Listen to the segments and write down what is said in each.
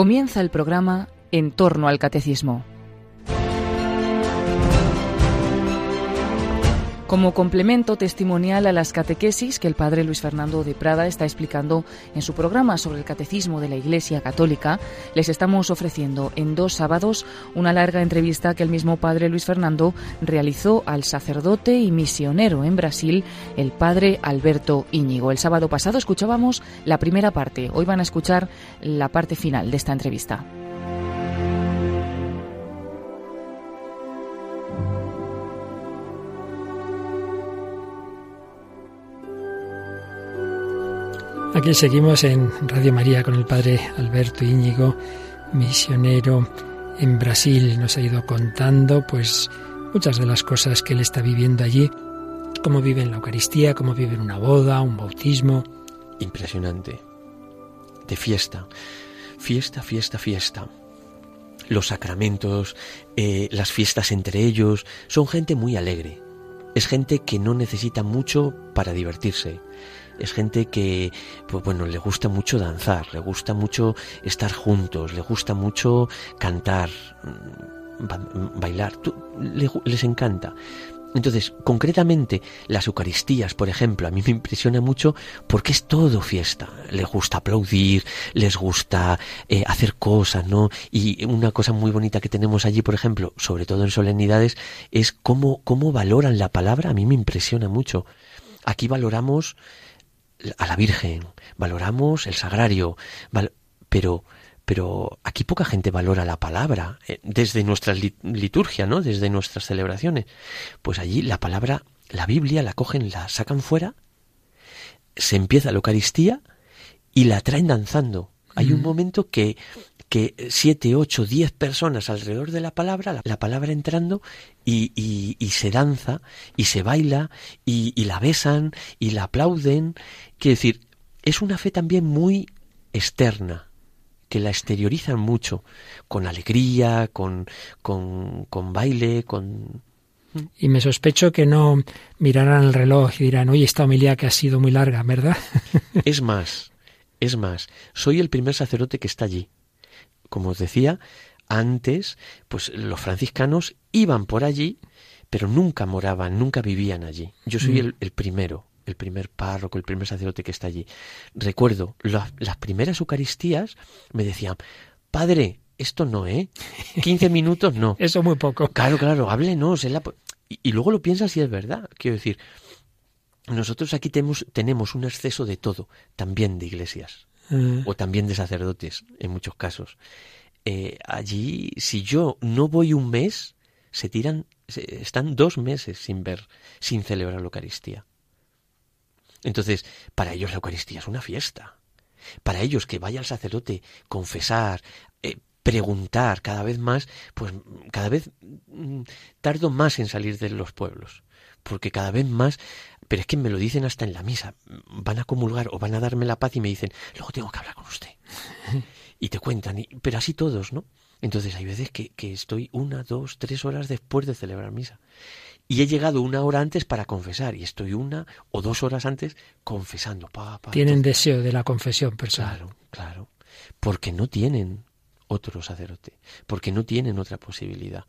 Comienza el programa En torno al catecismo. Como complemento testimonial a las catequesis que el padre Luis Fernando de Prada está explicando en su programa sobre el catecismo de la Iglesia Católica, les estamos ofreciendo en dos sábados una larga entrevista que el mismo padre Luis Fernando realizó al sacerdote y misionero en Brasil, el padre Alberto Íñigo. El sábado pasado escuchábamos la primera parte, hoy van a escuchar la parte final de esta entrevista. Aquí seguimos en Radio María con el padre Alberto Íñigo, misionero en Brasil. Nos ha ido contando pues muchas de las cosas que él está viviendo allí, cómo vive en la Eucaristía, cómo vive en una boda, un bautismo. Impresionante. De fiesta. Fiesta, fiesta, fiesta. Los sacramentos, eh, las fiestas entre ellos, son gente muy alegre. Es gente que no necesita mucho para divertirse es gente que, pues bueno, le gusta mucho danzar, le gusta mucho estar juntos, le gusta mucho cantar, mm, bailar, les encanta. Entonces, concretamente, las Eucaristías, por ejemplo, a mí me impresiona mucho porque es todo fiesta. Les gusta aplaudir, les gusta eh, hacer cosas, ¿no? Y una cosa muy bonita que tenemos allí, por ejemplo, sobre todo en solemnidades, es cómo, cómo valoran la palabra. A mí me impresiona mucho. Aquí valoramos a la Virgen, valoramos el sagrario, pero pero aquí poca gente valora la palabra eh, desde nuestra liturgia, ¿no? Desde nuestras celebraciones. Pues allí la palabra, la Biblia la cogen, la sacan fuera, se empieza la Eucaristía y la traen danzando. Hay un momento que que siete, ocho, diez personas alrededor de la palabra, la, palabra entrando y, y, se danza y se baila y, y, la besan y la aplauden. Quiere decir, es una fe también muy externa, que la exteriorizan mucho, con alegría, con, con, con baile, con, y me sospecho que no mirarán el reloj y dirán, oye, esta homilía que ha sido muy larga, ¿verdad? Es más, es más, soy el primer sacerdote que está allí como os decía, antes, pues los franciscanos iban por allí, pero nunca moraban, nunca vivían allí. Yo soy mm. el, primero, el primer párroco, el primer sacerdote que está allí. Recuerdo, las primeras Eucaristías me decían, Padre, esto no, ¿eh? 15 minutos no. Eso muy poco. Claro, claro, háblenos. La... Y, y, luego lo piensas y es verdad. Quiero decir, nosotros aquí tenemos, tenemos un exceso de todo, también de iglesias. Mm. o también de sacerdotes en muchos casos. Eh, allí, si yo no voy un mes, se tiran, están dos meses sin ver, sin celebrar la Eucaristía. Entonces, para ellos la Eucaristía es una fiesta. Para ellos que vaya al sacerdote, confesar, eh, preguntar cada vez más, pues cada vez mm, tardo más en salir de los pueblos porque cada vez más, pero es que me lo dicen hasta en la misa, van a comulgar o van a darme la paz y me dicen, luego tengo que hablar con usted. y te cuentan, y, pero así todos, ¿no? Entonces hay veces que, que, estoy una, dos, tres horas después de celebrar misa. Y he llegado una hora antes para confesar y estoy una o dos horas antes confesando. Pa, tienen deseo de la confesión personal. Claro, claro. Porque no tienen otro sacerdote, porque no tienen otra posibilidad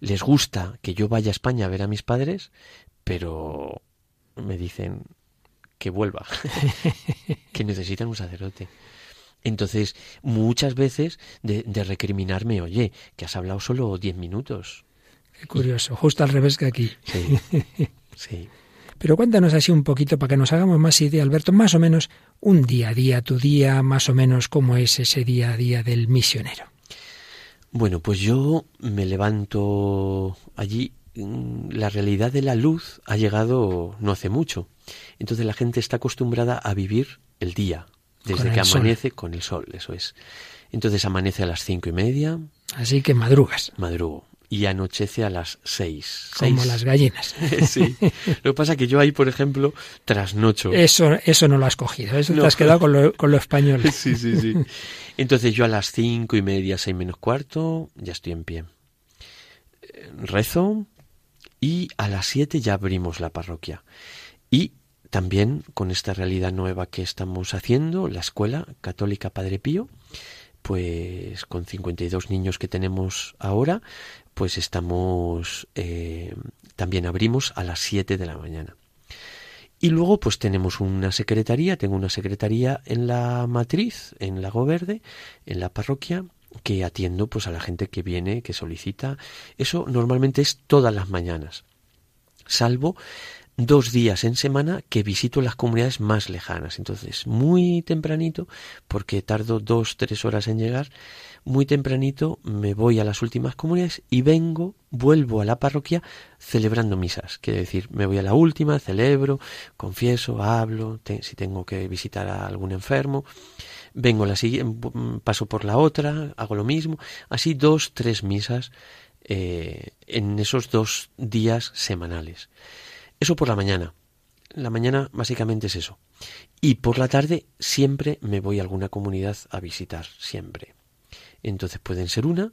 les gusta que yo vaya a España a ver a mis padres, pero me dicen que vuelva, que necesitan un sacerdote. Entonces, muchas veces de, recriminarme, oye, que has hablado solo diez minutos. Qué curioso, justo al revés que aquí. Sí, sí. Pero cuéntanos así un poquito para que nos hagamos más idea, Alberto, más o menos un día a día, tu día, más o menos cómo es ese día a día del misionero. Bueno, pues yo me levanto allí. Mm, la realidad de la luz ha llegado no hace mucho. Entonces la gente está acostumbrada a vivir el día, desde que amanece con el sol, eso es. Entonces amanece a las cinco y media. Así que madrugas. Madrugo y anochece a las seis. Como las gallinas. sí. Lo que pasa es que yo ahí, por ejemplo, trasnocho. Eso, eso no lo has cogido, eso te has quedado con lo, con lo español. sí, sí, sí. Entonces yo a las cinco y media, seis menos cuarto, ya estoy en pie. Rezo y a las siete ya abrimos la parroquia. Y también con esta realidad nueva que estamos haciendo, la Escuela Católica Padre Pío, pues con 52 niños que tenemos ahora, pues estamos, eh, también abrimos a las 7 de la mañana. Y luego pues tenemos una secretaría, tengo una secretaría en la matriz, en Lago Verde, en la parroquia, que atiendo pues a la gente que viene, que solicita. Eso normalmente es todas las mañanas, salvo dos días en semana que visito las comunidades más lejanas. Entonces, muy tempranito, porque tardo dos, tres horas en llegar, muy tempranito me voy a las últimas comunidades y vengo, vuelvo a la parroquia celebrando misas. Quiere decir, me voy a la última, celebro, confieso, hablo, si tengo que visitar a algún enfermo, vengo la siguiente, paso por la otra, hago lo mismo. Así dos, tres misas eh, en esos dos días semanales. Eso por la mañana. La mañana básicamente es eso. Y por la tarde siempre me voy a alguna comunidad a visitar, siempre. Entonces pueden ser una,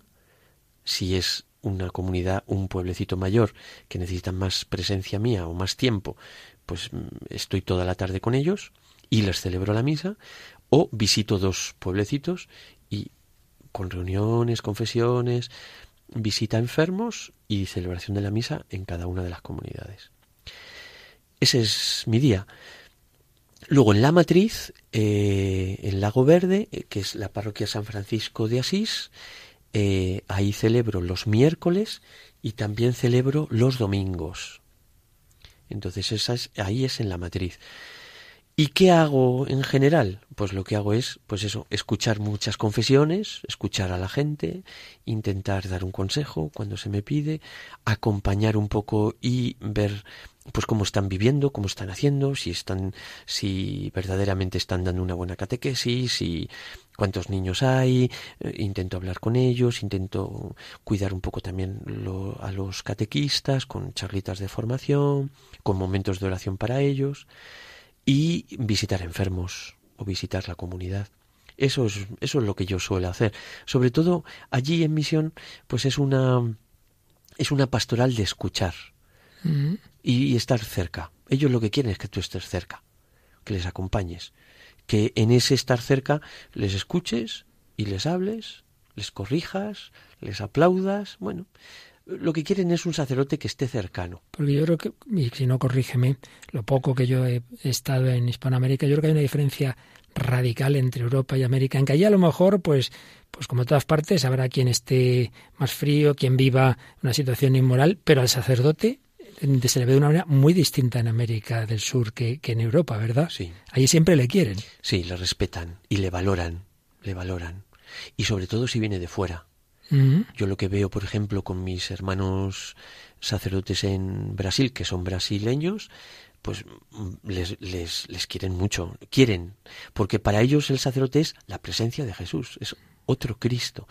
si es una comunidad, un pueblecito mayor que necesitan más presencia mía o más tiempo, pues mm, estoy toda la tarde con ellos y les celebro la misa, o visito dos pueblecitos y con reuniones, confesiones, visita enfermos y celebración de la misa en cada una de las comunidades. Ese es mi día. Luego en la matriz, eh, en Lago Verde, eh, que es la parroquia San Francisco de Asís, eh, ahí celebro los miércoles y también celebro los domingos. Entonces esa es, ahí es en la matriz. ¿Y qué hago en general? Pues lo que hago es, pues eso, escuchar muchas confesiones, escuchar a la gente, intentar dar un consejo cuando se me pide, acompañar un poco y ver pues cómo están viviendo, cómo están haciendo, si están, si verdaderamente están dando una buena catequesis, si cuántos niños hay, eh, intento hablar con ellos, intento cuidar un poco también a los catequistas con charlitas de formación, con momentos de oración para ellos y visitar enfermos o visitar la comunidad. Eso es, eso es lo que yo suelo hacer. Sobre todo allí en misión, pues es una, es una pastoral de escuchar mm. y, estar cerca. Ellos lo que quieren es que tú estés cerca, que les acompañes, que en ese estar cerca les escuches y les hables, les corrijas, les aplaudas. Bueno, lo que quieren es un sacerdote que esté cercano. Porque yo creo que, y si no corrígeme, lo poco que yo he estado en Hispanoamérica, yo creo que hay una diferencia radical entre Europa y América, en que allí a lo mejor, pues, pues como en todas partes, habrá quien esté más frío, quien viva una situación inmoral, pero al sacerdote se le ve de una manera muy distinta en América del Sur que, que en Europa, ¿verdad? Sí. Allí siempre le quieren. Sí, le respetan y le valoran, le valoran. Y sobre todo si viene de fuera yo lo que veo, por ejemplo, con mis hermanos sacerdotes en Brasil, que son brasileños, pues mm, les, les, les, quieren mucho, quieren, porque para ellos el sacerdote es la presencia de Jesús, es otro Cristo.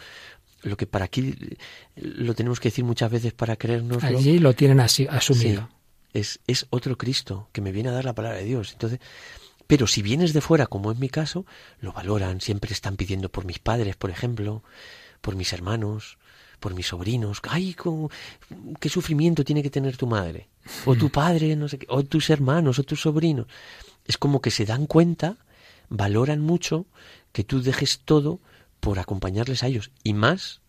Lo que para aquí lo tenemos que decir muchas veces para creernos. Allí lo tienen así, asumido. es, es otro Cristo que me viene a dar la palabra de Dios. Entonces, pero si vienes de fuera, como es mi caso, lo valoran, siempre están pidiendo por mis padres, por ejemplo, por mis hermanos, por mis sobrinos. ¡Ay, qué sufrimiento tiene que tener tu madre! O tu padre, no sé qué, o tus hermanos, o tus sobrinos. Es como que se dan cuenta, valoran mucho que tú dejes todo por acompañarles a ellos. Y más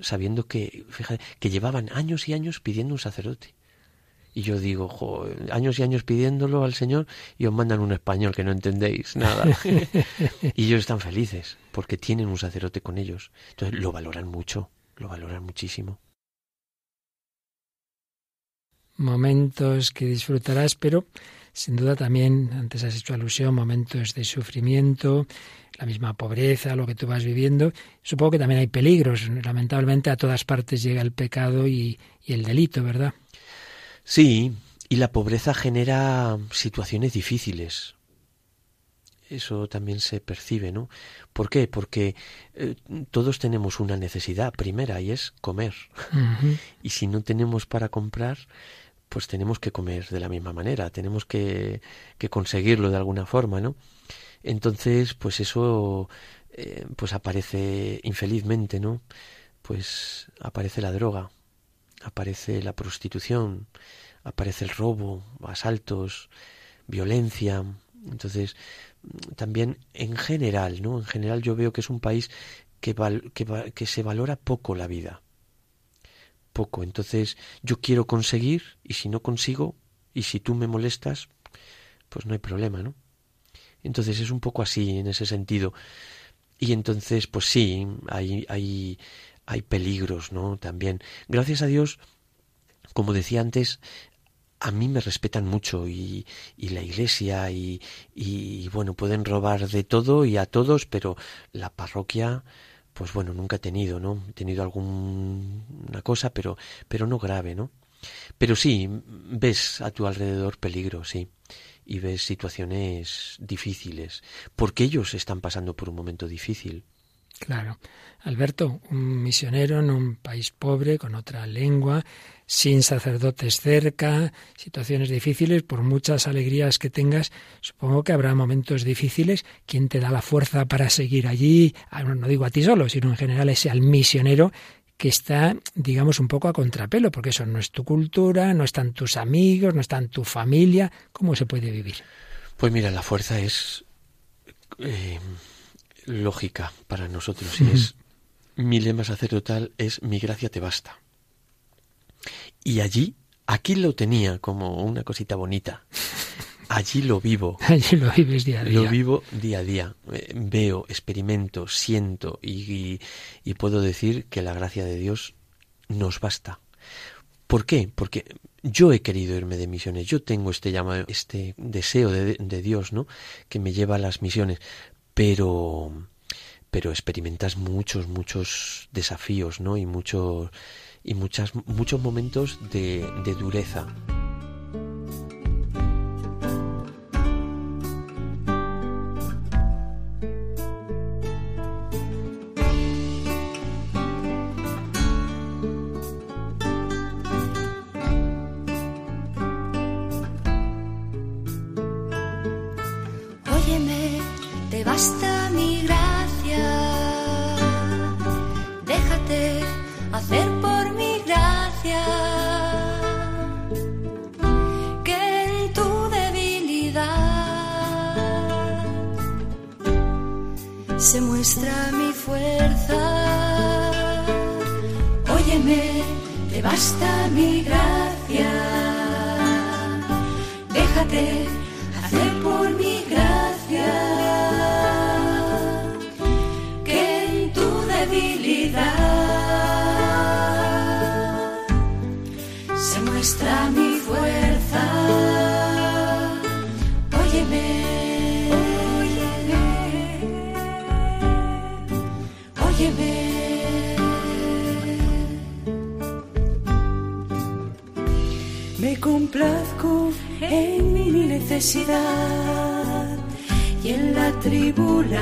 sabiendo que, fíjate, que llevaban años y años pidiendo un sacerdote. Y yo digo, años y años pidiéndolo al Señor y os mandan un español que no entendéis nada. y ellos están felices porque tienen un sacerdote con ellos. Entonces lo valoran mucho, lo valoran muchísimo. Momentos que disfrutarás, pero sin duda también, antes has hecho alusión, momentos de sufrimiento, la misma pobreza, lo que tú vas viviendo. Supongo que también hay peligros. Lamentablemente a todas partes llega el pecado y, y el delito, ¿verdad? Sí, y la pobreza genera situaciones difíciles. Eso también se percibe, ¿no? ¿Por qué? Porque eh, todos tenemos una necesidad primera y es comer. y si no tenemos para comprar, pues tenemos que comer de la misma manera, tenemos que, que conseguirlo de alguna forma, ¿no? Entonces, pues eso eh, pues aparece infelizmente, ¿no? Pues aparece la droga, aparece la prostitución, aparece el robo, asaltos, violencia. Entonces, también en general, ¿no? En general yo veo que es un país que, se valora poco la vida. Poco. Entonces yo quiero conseguir y si no consigo y si tú me molestas, pues no hay problema, ¿no? Entonces es un poco así en ese sentido. Y entonces, pues sí, hay, hay, hay peligros, ¿no? También. Gracias a Dios, como decía antes, a mí me respetan mucho y, la iglesia y, y, bueno, pueden robar de todo y a todos, pero la parroquia, pues bueno, nunca he tenido, ¿no? He tenido alguna cosa, pero, pero no grave, ¿no? Pero sí, ves a tu alrededor peligro, sí y ves situaciones difíciles, porque ellos están pasando por un momento difícil. Claro. Alberto, un misionero en un país pobre, con otra lengua, sin sacerdotes cerca, situaciones difíciles, por muchas alegrías que tengas, supongo que habrá momentos difíciles. ¿Quién te da la fuerza para seguir allí? Ah, no digo a ti solo, sino en general ese al misionero que está, digamos, un poco a contrapelo, porque eso no es tu cultura, no están tus amigos, no está en tu familia. ¿Cómo se puede vivir? Pues mira, la fuerza es eh, lógica para nosotros y es mi lema sacerdotal es mi gracia te basta. Y allí, aquí lo tenía como una cosita bonita. Allí lo vivo. Allí lo vives día a día. Lo vivo día a día. Eh, veo, experimento, siento y, puedo decir que la gracia de Dios nos basta. ¿Por qué? Porque yo he querido irme de misiones, yo tengo este llamado, este deseo de, de, Dios, ¿no? Que me lleva a las misiones, pero, pero experimentas muchos, muchos desafíos, ¿no? Y muchos, y muchas, muchos momentos de, de dureza. hacer por mi gracia. Que en tu debilidad se muestra mi fuerza. Óyeme, te basta mi gracia. Déjate hacer por mí y en la tribulación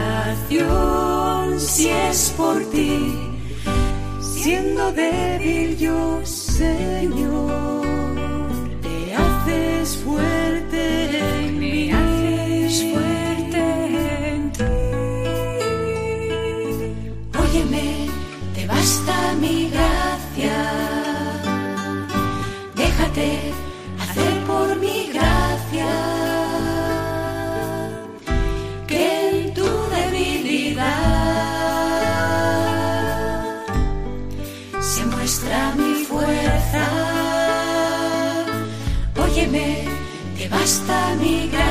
si es por ti, siendo débil yo, Señor, te haces fuerte basta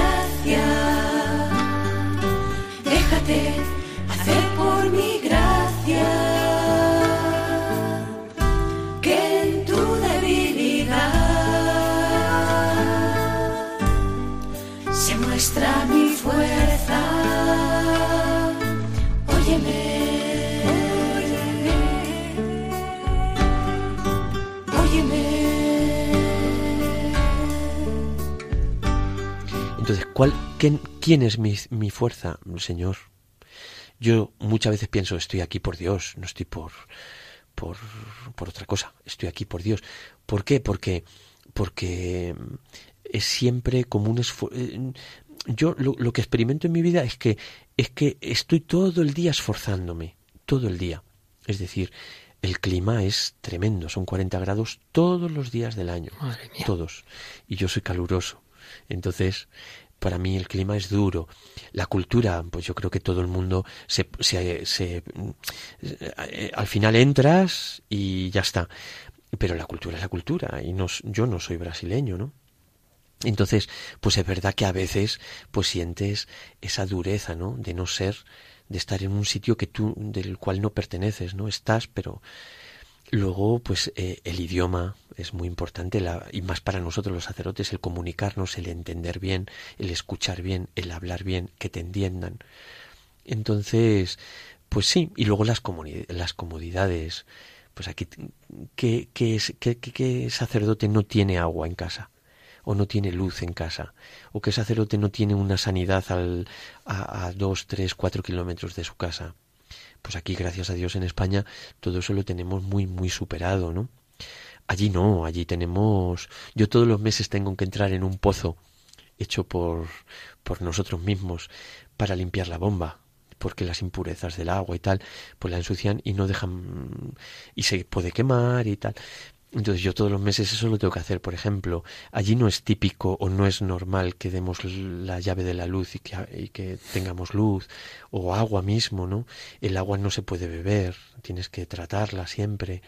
¿cuál, quién, es mi, mi, fuerza, Señor? Yo muchas veces pienso, estoy aquí por Dios, no estoy por, por, por otra cosa, estoy aquí por Dios. ¿Por qué? Porque, porque es siempre como un esfuerzo. Eh, yo lo, lo, que experimento en mi vida es que, es que estoy todo el día esforzándome, todo el día. Es decir, el clima es tremendo, son 40 grados todos los días del año, todos. Y yo soy caluroso. Entonces, para mí el clima es duro. La cultura, pues yo creo que todo el mundo se, se, eh, al final entras y ya está. Pero la cultura es la cultura y no, yo no soy brasileño, ¿no? Entonces, pues es verdad que a veces pues sientes esa dureza, ¿no? De no ser, de estar en un sitio que tú, del cual no perteneces, ¿no? Estás, pero luego, pues eh, el idioma es muy importante, la, y más para nosotros los sacerdotes, el comunicarnos, el entender bien, el escuchar bien, el hablar bien, que te entiendan. Entonces, pues sí, y luego las, comodidades. Pues aquí, ¿qué, qué, qué, ¿qué sacerdote no tiene agua en casa? o no tiene luz en casa, o que sacerdote no tiene una sanidad al, a, a dos, tres, cuatro kilómetros de su casa. Pues aquí, gracias a Dios, en España, todo eso lo tenemos muy, muy superado, ¿no? Allí no, allí tenemos... Yo todos los meses tengo que entrar en un pozo hecho por, por nosotros mismos para limpiar la bomba, porque las impurezas del agua y tal, pues la ensucian y no dejan y se puede quemar y tal. Entonces yo todos los meses eso lo tengo que hacer. Por ejemplo, allí no es típico o no es normal que demos la llave de la luz y que, que tengamos luz o agua mismo, ¿no? El agua no se puede beber, tienes que tratarla siempre.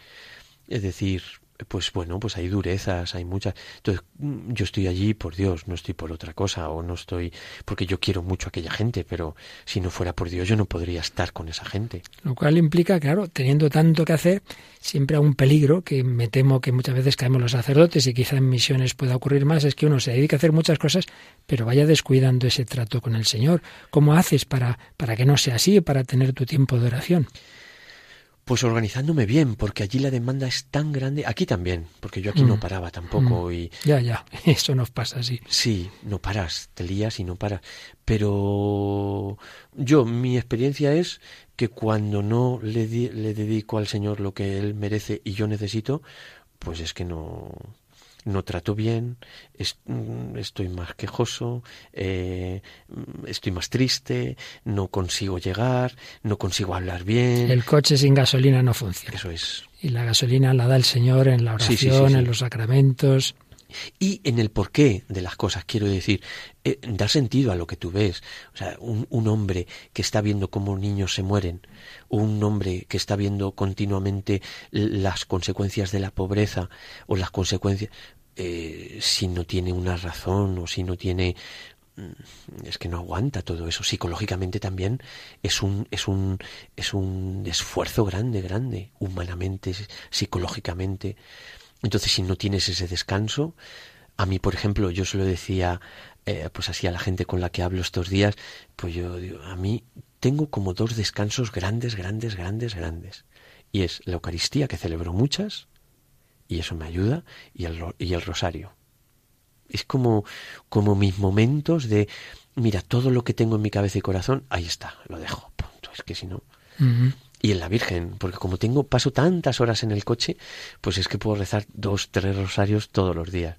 Es decir, pues bueno, pues hay durezas, hay muchas. Entonces, mm, yo estoy allí por Dios, no estoy por otra cosa, o no estoy porque yo quiero mucho a aquella gente, pero si no fuera por Dios yo no podría estar con esa gente. Lo cual implica, claro, teniendo tanto que hacer, siempre hay un peligro que me temo que muchas veces caemos los sacerdotes y quizá en misiones pueda ocurrir más, es que uno se dedica a hacer muchas cosas, pero vaya descuidando ese trato con el Señor. ¿Cómo haces para, para que no sea así, para tener tu tiempo de oración? Pues organizándome bien, porque allí la demanda es tan grande, aquí también, porque yo aquí no mm. paraba tampoco mm. y ya ya, eso nos pasa así. Sí, no paras, te lías y no paras, pero yo mi experiencia es que cuando no le, le dedico al Señor lo que él merece y yo necesito, pues es que no no trato bien, mm, estoy más quejoso, eh, estoy más triste, no consigo llegar, no consigo hablar bien. El coche sin gasolina no funciona. Eso es. Y la gasolina la da el Señor en la oración, en los sacramentos. Y en el porqué de las cosas, quiero decir, eh, da sentido a lo que tú ves. O sea, un, un, hombre que está viendo cómo niños se mueren, un hombre que está viendo continuamente las consecuencias de la pobreza o las consecuencias, eh, si no tiene una razón o si no tiene mm, es que no aguanta todo eso psicológicamente también es un es un es un esfuerzo grande grande humanamente psicológicamente entonces si no tienes ese descanso a mí por ejemplo yo se lo decía eh, pues así a la gente con la que hablo estos días pues yo digo a mí tengo como dos descansos grandes grandes grandes grandes y es la Eucaristía que celebro muchas y eso me ayuda y el, y el rosario. Es como, como mis momentos de, mira, todo lo que tengo en mi cabeza y corazón, ahí está, lo dejo. Punto. Es que si no... Y en la Virgen, porque como tengo, paso tantas horas en el coche, pues es que puedo rezar dos, tres rosarios todos los días.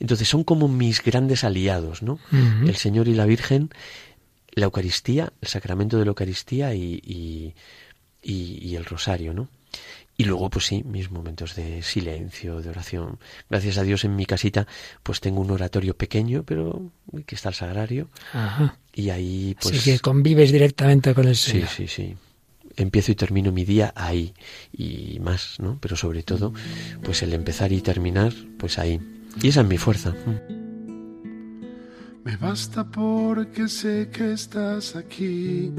Entonces son como mis grandes aliados, ¿no? El Señor y la Virgen, la Eucaristía, el sacramento de la Eucaristía y, y, y el rosario, ¿no? Y luego, pues sí, mis momentos de silencio, de oración. Gracias a Dios en mi casita, pues tengo un oratorio pequeño, pero que está el sagrario. Ajá. Y ahí, pues... Así que convives directamente con el Señor. Sí, sí, sí. Empiezo y termino mi día ahí. Y más, ¿no? Pero sobre todo, pues el empezar y terminar, pues ahí. Y esa es mi fuerza. Me basta porque sé que estás aquí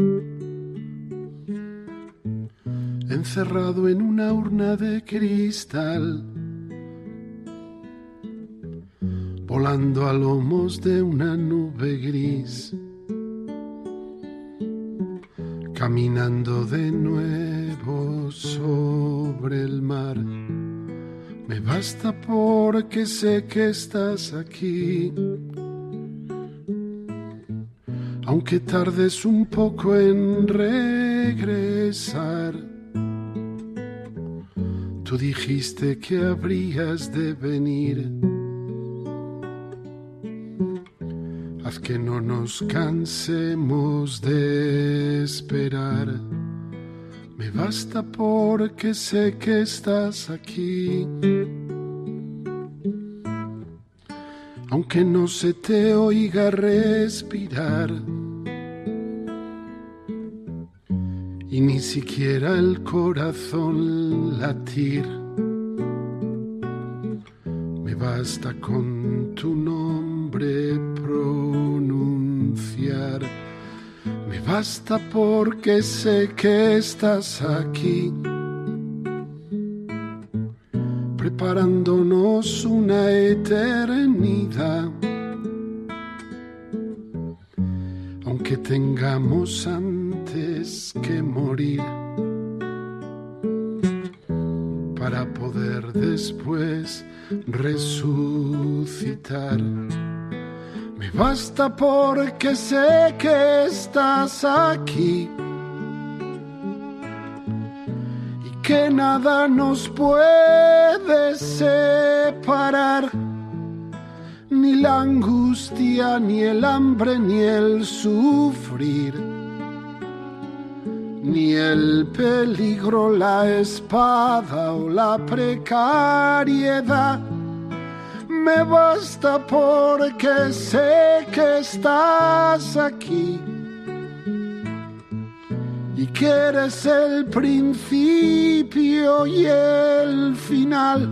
encerrado en una urna de cristal, volando a lomos de una nube gris, caminando de nuevo sobre el mar. Me basta porque sé que estás aquí. Aunque tardes un poco en regresar Tú dijiste que habrías de venir. Que no nos cansemos de esperar. Me basta porque sé que estás aquí. aunque no se te oiga respirar. Y ni siquiera el corazón latir. Me basta con tu nombre Me basta porque sé que estás aquí preparándonos una eternidad. Aunque tengamos antes que morir para poder después resucitar. Basta porque sé que estás aquí. Que nada nos puede separar, ni la angustia, ni el hambre, ni el sufrir, ni el peligro, la espada o la precariedad. Me basta porque sé que estás aquí y que eres el principio y el final,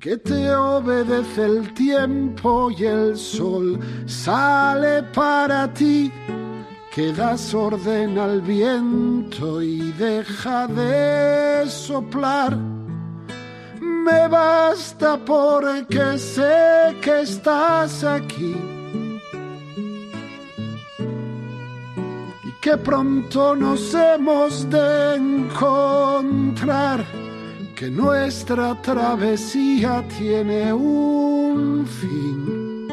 que te obedece el tiempo y el sol sale para ti, que das orden al viento y deja de soplar. Me basta porque sé que estás aquí que pronto nos hemos de encontrar, que nuestra travesía tiene un fin.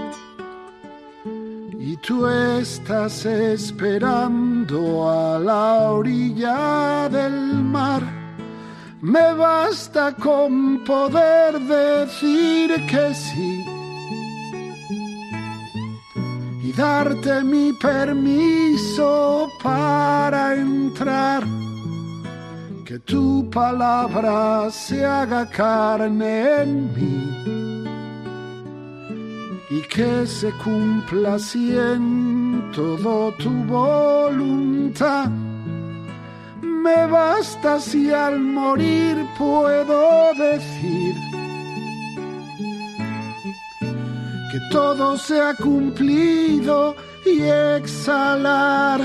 Y tú estás esperando a la orilla del mar. Me basta con poder decir que sí darte mi permiso para entrar. Que tu palabra se haga carne en mí y que se cumpla así todo tu voluntad. Me basta si al morir puedo decir que todo se ha cumplido y exhalar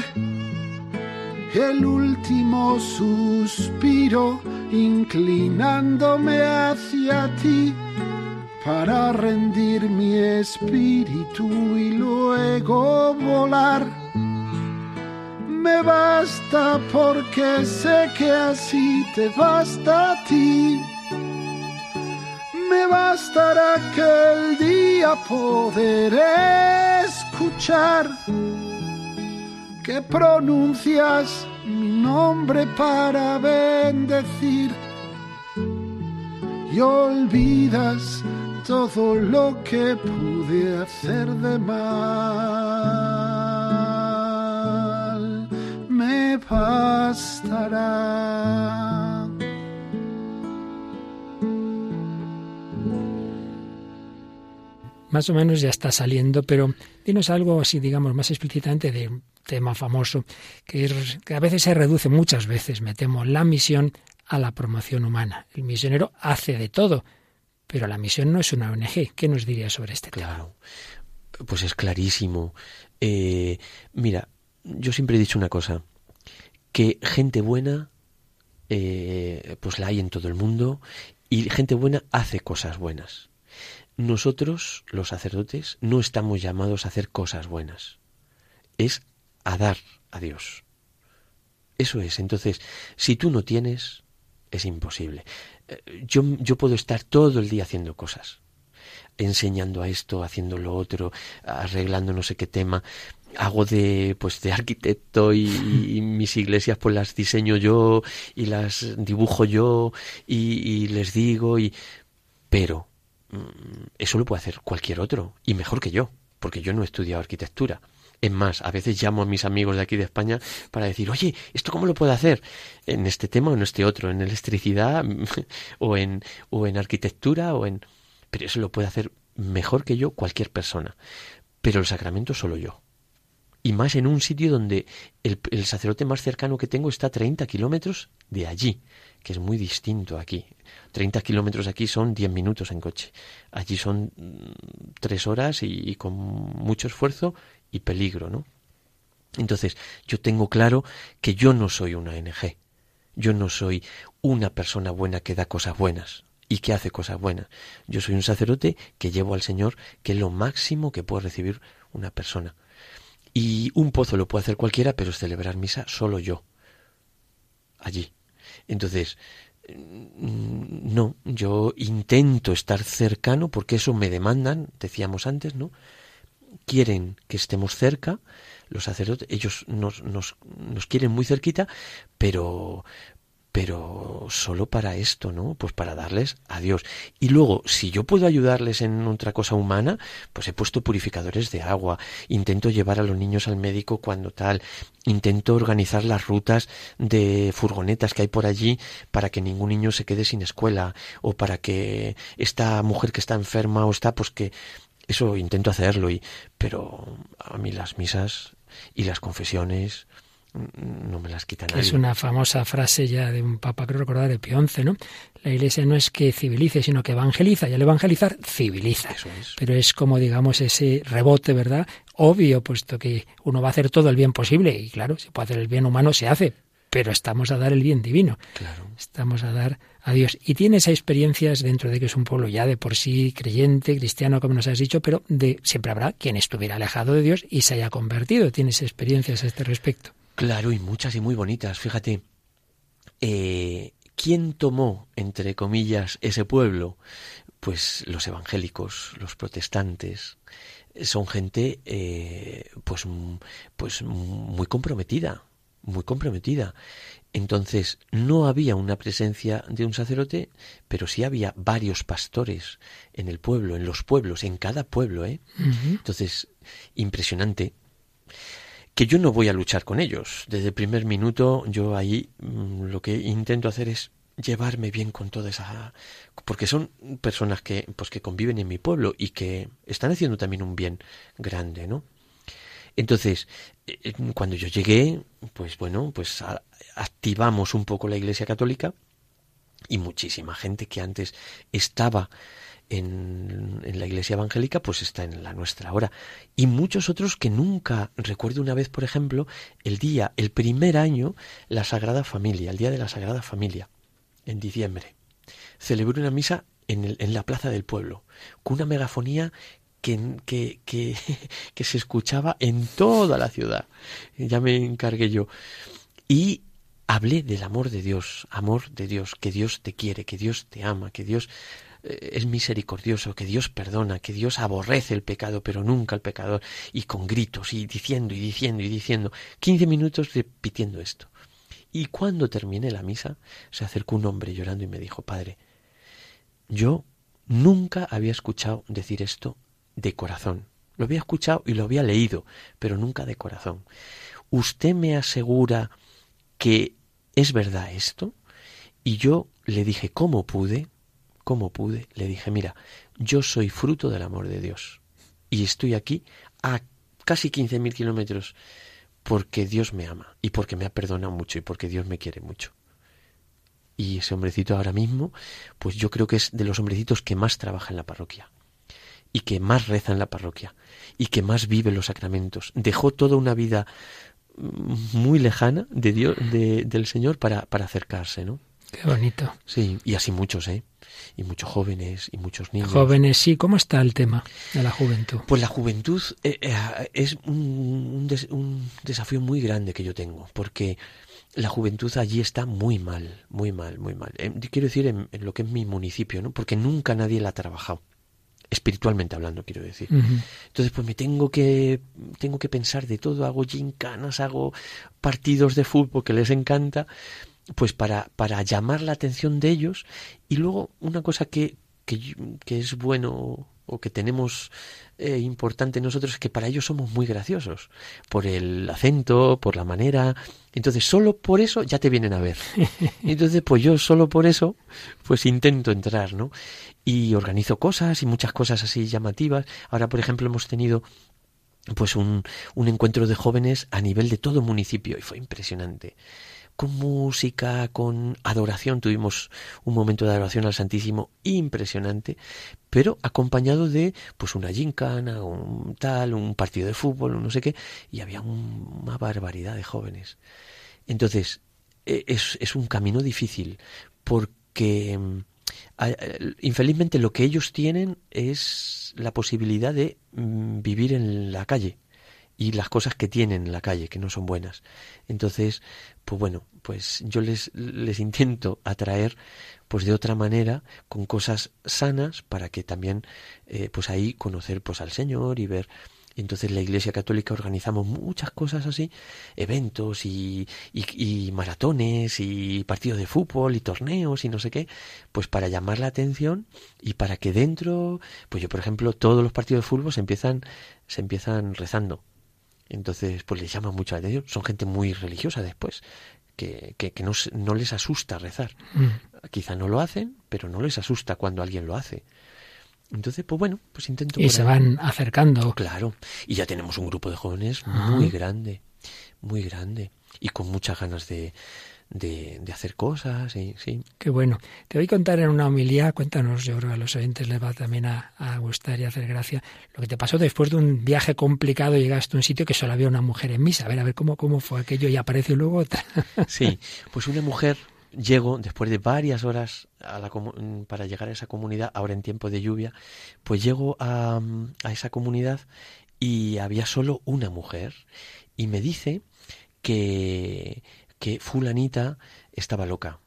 el último suspiro inclinándome hacia ti para rendir mi espíritu y luego volar. Me basta porque sé que así te basta a ti me bastará aquel día poder escuchar que pronuncias mi nombre para bendecir y olvidas todo lo que pude hacer de mal. Me bastará. más o menos ya está saliendo, pero dinos algo así, digamos, más explícitamente de un tema famoso, que, que a veces se reduce, muchas veces, me temo, la misión a la promoción humana. El misionero hace de todo, pero la misión no es una ONG. ¿Qué nos diría sobre este claro. Pues es clarísimo. Eh, mira, yo siempre he dicho una cosa, que gente buena, eh, pues la hay en todo el mundo, y gente buena hace cosas buenas. Nosotros, los sacerdotes, no estamos llamados a hacer cosas buenas. Es a dar a Dios. Eso es. Entonces, si tú no tienes, es imposible. Eh, yo, yo puedo estar todo el día haciendo cosas, enseñando a esto, haciendo lo otro, arreglando no sé qué tema. Hago de pues de arquitecto y, mis iglesias pues las diseño yo y las dibujo yo y, y les digo y pero Mm, eso lo puede hacer cualquier otro y mejor que yo, porque yo no he estudiado arquitectura. Es más, a veces llamo a mis amigos de aquí de España para decir, oye, ¿esto cómo lo puedo hacer? En este tema o en este otro, en electricidad o en, o en arquitectura o en... Pero eso lo puede hacer mejor que yo cualquier persona, pero el sacramento solo yo. Y más en un sitio donde el, sacerdote más cercano que tengo está a 30 kilómetros de allí, que es muy distinto aquí. 30 kilómetros aquí son 10 minutos en coche. Allí son mm, tres horas y, y con mucho esfuerzo y peligro, ¿no? Entonces, yo tengo claro que yo no soy una ONG. Yo no soy una persona buena que da cosas buenas y que hace cosas buenas. Yo soy un sacerdote que llevo al Señor, que es lo máximo que puede recibir una persona. Y un pozo lo puede hacer cualquiera, pero celebrar misa solo yo. Allí. Entonces, mm, no, yo intento estar cercano porque eso me demandan, decíamos antes, ¿no? Quieren que estemos cerca, los sacerdotes, ellos nos, nos, nos quieren muy cerquita, pero, pero solo para esto, ¿no? Pues para darles a Dios. Y luego, si yo puedo ayudarles en otra cosa humana, pues he puesto purificadores de agua, intento llevar a los niños al médico cuando tal, intento organizar las rutas de furgonetas que hay por allí para que ningún niño se quede sin escuela o para que esta mujer que está enferma o está, pues que eso intento hacerlo y pero a mí las misas y las confesiones no me las quitan Es una famosa frase ya de un papa, creo recordar, de Pío XI, ¿no? La iglesia no es que civilice, sino que evangeliza, y al evangelizar, civiliza. Eso es. Pero es como, digamos, ese rebote, ¿verdad? Obvio, puesto que uno va a hacer todo el bien posible, y claro, si puede hacer el bien humano, se hace, pero estamos a dar el bien divino. Claro. Estamos a dar a Dios. Y tienes experiencias dentro de que es un pueblo ya de por sí creyente, cristiano, como nos has dicho, pero de siempre habrá quien estuviera alejado de Dios y se haya convertido. ¿Tienes experiencias a este respecto? Claro, y muchas y muy bonitas. Fíjate, eh, ¿quién tomó, entre comillas, ese pueblo? Pues los evangélicos, los protestantes. Son gente, eh, pues, pues muy comprometida, muy comprometida. Entonces, no había una presencia de un sacerdote, pero sí había varios pastores en el pueblo, en los pueblos, en cada pueblo, ¿eh? Entonces, impresionante que yo no voy a luchar con ellos. Desde el primer minuto yo ahí mm, lo que intento hacer es llevarme bien con toda esa porque son personas que pues que conviven en mi pueblo y que están haciendo también un bien grande, ¿no? Entonces, eh, cuando yo llegué, pues bueno, pues activamos un poco la Iglesia Católica y muchísima gente que antes estaba en, la iglesia evangélica, pues está en la nuestra ahora. Y muchos otros que nunca, recuerdo una vez, por ejemplo, el día, el primer año, la Sagrada Familia, el día de la Sagrada Familia, en diciembre. Celebré una misa en, el- en la plaza del pueblo, con una megafonía que, que, que, que se escuchaba en toda la ciudad. Ya me encargué yo. Y hablé del amor de Dios, amor de Dios, que Dios te quiere, que Dios te ama, que Dios es misericordioso, que Dios perdona, que Dios aborrece el pecado, pero nunca el pecador, y con gritos, y diciendo, y diciendo, y diciendo, 15 minutos repitiendo esto. Y cuando terminé la misa, se acercó un hombre llorando y me dijo, Padre, yo nunca había escuchado decir esto de corazón. Lo había escuchado y lo había leído, pero nunca de corazón. ¿Usted me asegura que es verdad esto? Y yo le dije, ¿cómo pude? ¿Cómo pude? Le dije, mira, yo soy fruto del amor de Dios. Y estoy aquí a casi 15.000 kilómetros porque Dios me ama y porque me ha perdonado mucho y porque Dios me quiere mucho. Y ese hombrecito ahora mismo, pues yo creo que es de los hombrecitos que más trabaja en la parroquia y que más reza en la parroquia y que más vive los sacramentos. Dejó toda una vida muy lejana de Dios, de- del Señor para, para acercarse, ¿no? Qué bonito. Sí, y así muchos, ¿eh? Y muchos jóvenes y muchos niños. Jóvenes, sí. ¿Cómo está el tema de la juventud? Pues la juventud eh, eh, es un, un des- un desafío muy grande que yo tengo, porque la juventud allí está muy mal, muy mal, muy mal. Eh, quiero decir en, en lo que es mi municipio, ¿no? Porque nunca nadie la ha trabajado, espiritualmente hablando, quiero decir. Entonces, pues me tengo que, tengo que pensar de todo, hago gincanas, hago partidos de fútbol que les encanta, pues para, para llamar la atención de ellos. Y luego, una cosa que que, que es bueno o que tenemos eh, importante nosotros es que para ellos somos muy graciosos, por el acento, por la manera. Entonces, solo por eso ya te vienen a ver. Entonces, pues yo solo por eso, pues intento entrar, ¿no? Y organizo cosas y muchas cosas así llamativas. Ahora, por ejemplo, hemos tenido pues un, un encuentro de jóvenes a nivel de todo municipio y fue impresionante con música, con adoración. Tuvimos un momento de adoración al Santísimo impresionante, pero acompañado de pues una gincana, un tal, un partido de fútbol, no sé qué, y había una barbaridad de jóvenes. Entonces, e, es, es un camino difícil, porque mm, infelizmente lo que ellos tienen es la posibilidad de mm, vivir en la calle y las cosas que tienen en la calle, que no son buenas. Entonces, pues bueno, pues yo les, les intento atraer pues de otra manera, con cosas sanas, para que también eh, pues ahí conocer pues al Señor y ver y entonces la Iglesia Católica organizamos muchas cosas así, eventos y, y, maratones y partidos de fútbol y torneos y no sé qué, pues para llamar la atención y para que dentro, pues yo por ejemplo, todos los partidos de fútbol se empiezan, se empiezan rezando. Entonces, pues les llama mucho la atención. Son gente muy religiosa después, que, que, no, no, les asusta rezar. Mm. Quizá no lo hacen, pero no les asusta cuando alguien lo hace. Entonces, pues bueno, pues intento... Y se van acercando. Claro. Y ya tenemos un grupo de jóvenes muy grande, muy grande. Y con muchas ganas de, de, hacer cosas, sí, sí. Qué bueno. Te voy a contar en una homilía, cuéntanos, yo creo que a los oyentes les va también a, gustar y a hacer gracia, lo que te pasó después de un viaje complicado, llegaste a un sitio que solo había una mujer en misa. A ver, a ver cómo, cómo fue aquello y apareció luego otra. Sí, pues una mujer llego después de varias horas a la, para llegar a esa comunidad, ahora en tiempo de lluvia, pues llego a, a esa comunidad y había solo una mujer y me dice que que fulanita estaba loca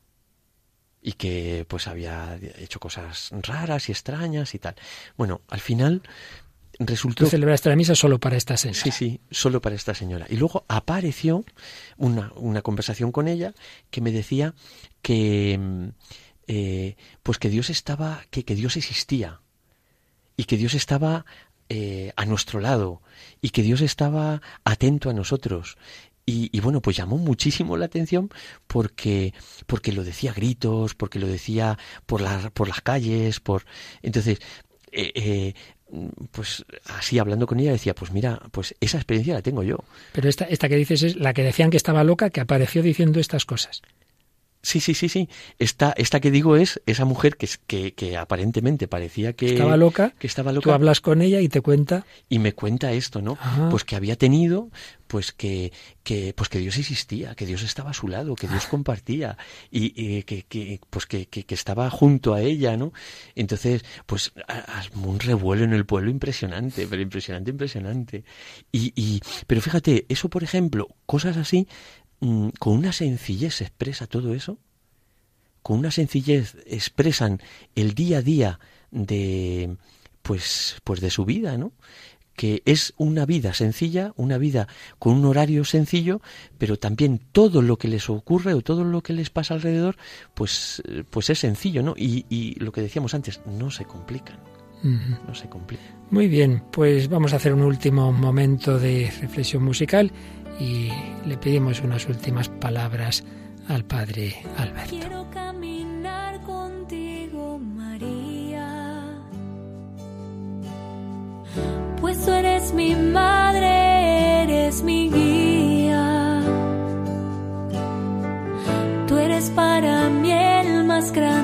y que pues había hecho cosas raras y extrañas y tal. Bueno, al final resultó... Tú celebraste la misa solo para esta señora. Sí, sí, solo para esta señora. Y luego apareció una, una conversación con ella que me decía que eh, pues que Dios estaba, que, que Dios existía y que Dios estaba eh, a nuestro lado y que Dios estaba atento a nosotros y, bueno, pues llamó muchísimo la atención porque, porque lo decía a gritos, porque lo decía por, la, por las calles, por... Entonces, eh, eh, pues así hablando con ella decía, pues mira, pues esa experiencia la tengo yo. Pero esta, esta que dices es la que decían que estaba loca, que apareció diciendo estas cosas. Sí, sí, sí, sí. Esta, esta que digo es esa mujer que, que, que aparentemente parecía que estaba loca. Que estaba loca. Tú hablas con ella y te cuenta. Y me cuenta esto, ¿no? Pues que había tenido, pues que, que, pues que Dios existía, que Dios estaba a su lado, que Dios compartía y, que, que, pues que, que, que, estaba junto a ella, ¿no? Entonces, pues un revuelo en el pueblo impresionante, pero impresionante, impresionante. Y, y, pero fíjate, eso por ejemplo, cosas así Mm, con una sencillez se expresa todo eso, con una sencillez expresan el día a día de pues pues de su vida, ¿no? que es una vida sencilla, una vida con un horario sencillo, pero también todo lo que les ocurre o todo lo que les pasa alrededor, pues, pues es sencillo, ¿no? Y, y lo que decíamos antes, no se complican. No se complican. Muy bien, pues vamos a hacer un último momento de reflexión musical y le pedimos unas últimas palabras al Padre Alberto. Quiero caminar contigo, María, pues tú eres mi madre, eres mi guía. Tú eres para mí el más grande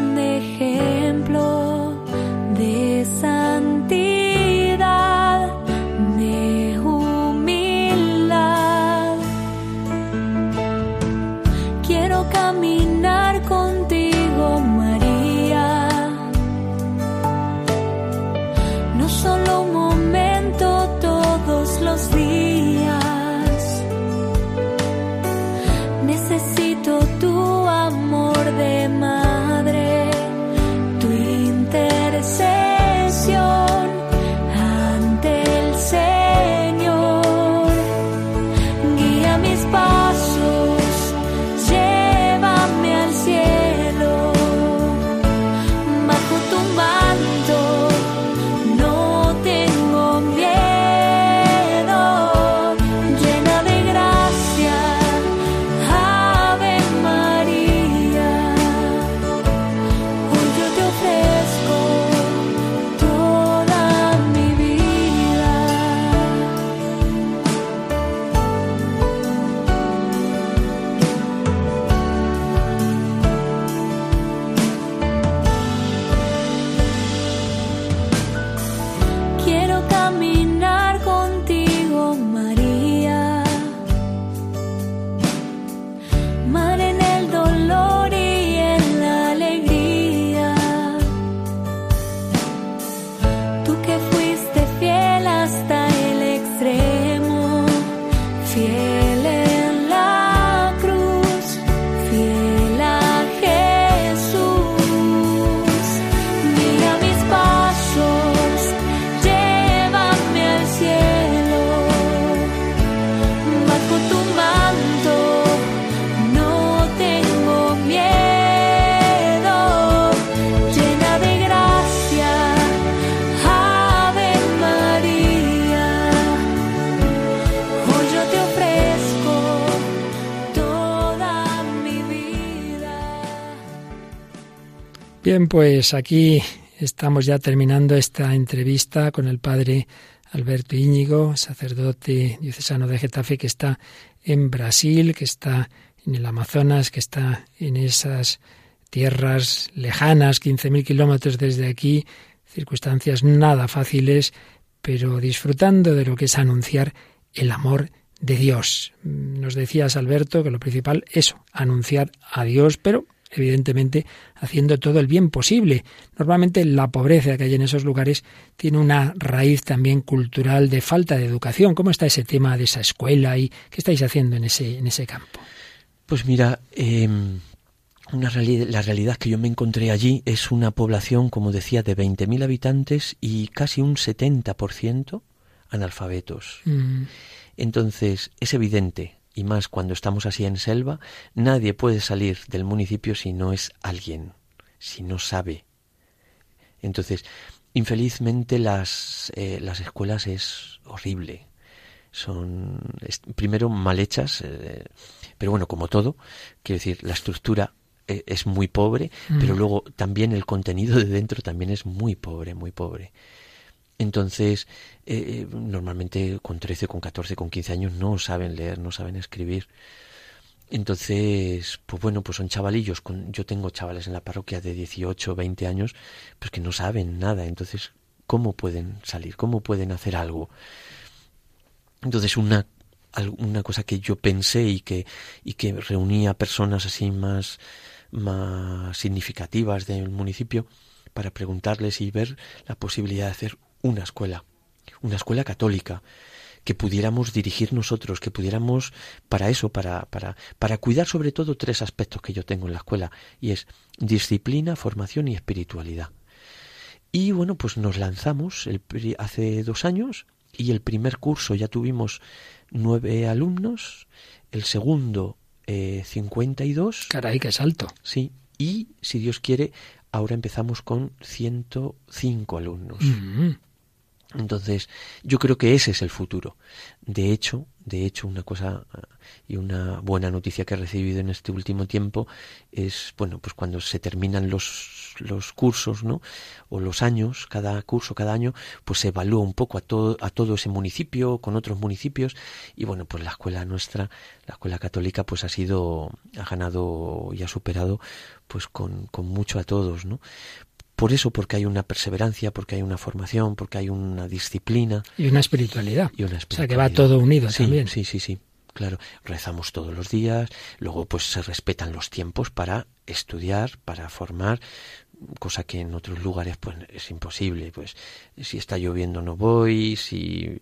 Bien, pues aquí estamos ya terminando esta entrevista con el padre Alberto Íñigo, sacerdote diocesano de Getafe, que está en Brasil, que está en el Amazonas, que está en esas tierras lejanas, 15.000 kilómetros desde aquí, circunstancias nada fáciles, pero disfrutando de lo que es anunciar el amor de Dios. Nos decías, Alberto, que lo principal es anunciar a Dios, pero evidentemente haciendo todo el bien posible. Normalmente la pobreza que hay en esos lugares tiene una raíz también cultural de falta de educación. ¿Cómo está ese tema de esa escuela y qué estáis haciendo en ese, en ese campo? Pues mira, eh, una la realidad que yo me encontré allí es una población, como decía, de 20.000 habitantes y casi un 70% analfabetos. Mm, Entonces, es evidente, y más cuando estamos así en selva, nadie puede salir del municipio si no es alguien, si no sabe. Entonces, infelizmente las, eh, las escuelas es horrible. Son, es- primero, mal hechas, eh, pero bueno, como todo, quiero decir, la estructura eh, es muy pobre, pero Mm. luego también el contenido de dentro también es muy pobre, muy pobre. Entonces, eh, normalmente con 13, con 14, con 15 años no saben leer, no saben escribir. Entonces, pues bueno, pues son chavalillos. Con, yo tengo chavales en la parroquia de 18, 20 años, pues que no saben nada. Entonces, ¿cómo pueden salir? ¿Cómo pueden hacer algo? Entonces, una, una cosa que yo pensé y que, y que reunía personas así más, más significativas del municipio para preguntarles y ver la posibilidad de hacer una escuela, una escuela católica, que pudiéramos dirigir nosotros, que pudiéramos para eso, para, para, para cuidar sobre todo tres aspectos que yo tengo en la escuela, y es disciplina, formación y espiritualidad. Y bueno, pues nos lanzamos el, hace dos años y el primer curso ya tuvimos nueve alumnos, el segundo eh, 52, Caray, qué salto. sí, y si Dios quiere, ahora empezamos con 105 alumnos. Mm, Entonces, yo creo que ese es el futuro. De hecho, de hecho, una cosa y una buena noticia que he recibido en este último tiempo es, bueno, pues cuando se terminan los, los cursos, ¿no? O los años, cada curso, cada año, pues se evalúa un poco a todo, a todo ese municipio, con otros municipios, y bueno, pues la escuela nuestra, la escuela católica, pues ha sido, ha ganado y ha superado, pues con, con mucho a todos, ¿no? Por eso, porque hay una perseverancia, porque hay una formación, porque hay una disciplina Y una espiritualidad. y una O sea, que va todo unido sí, también. Sí, sí, sí. Claro, rezamos todos los días, luego pues se respetan los tiempos para estudiar, para formar, cosa que en otros lugares pues es imposible, pues si está lloviendo no voy, si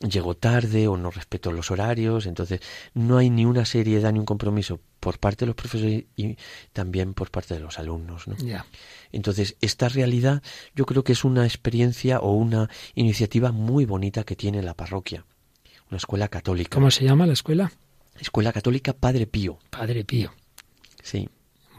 llego tarde o no respeto los horarios, entonces no hay ni una seriedad ni un compromiso por parte de los profesores y también por parte de los alumnos, ¿no? Ya. Entonces, esta realidad yo creo que es una experiencia o una iniciativa muy bonita que tiene la parroquia. Una escuela católica. ¿Cómo se llama la escuela? Escuela católica Padre Pío. Padre Pío. Sí,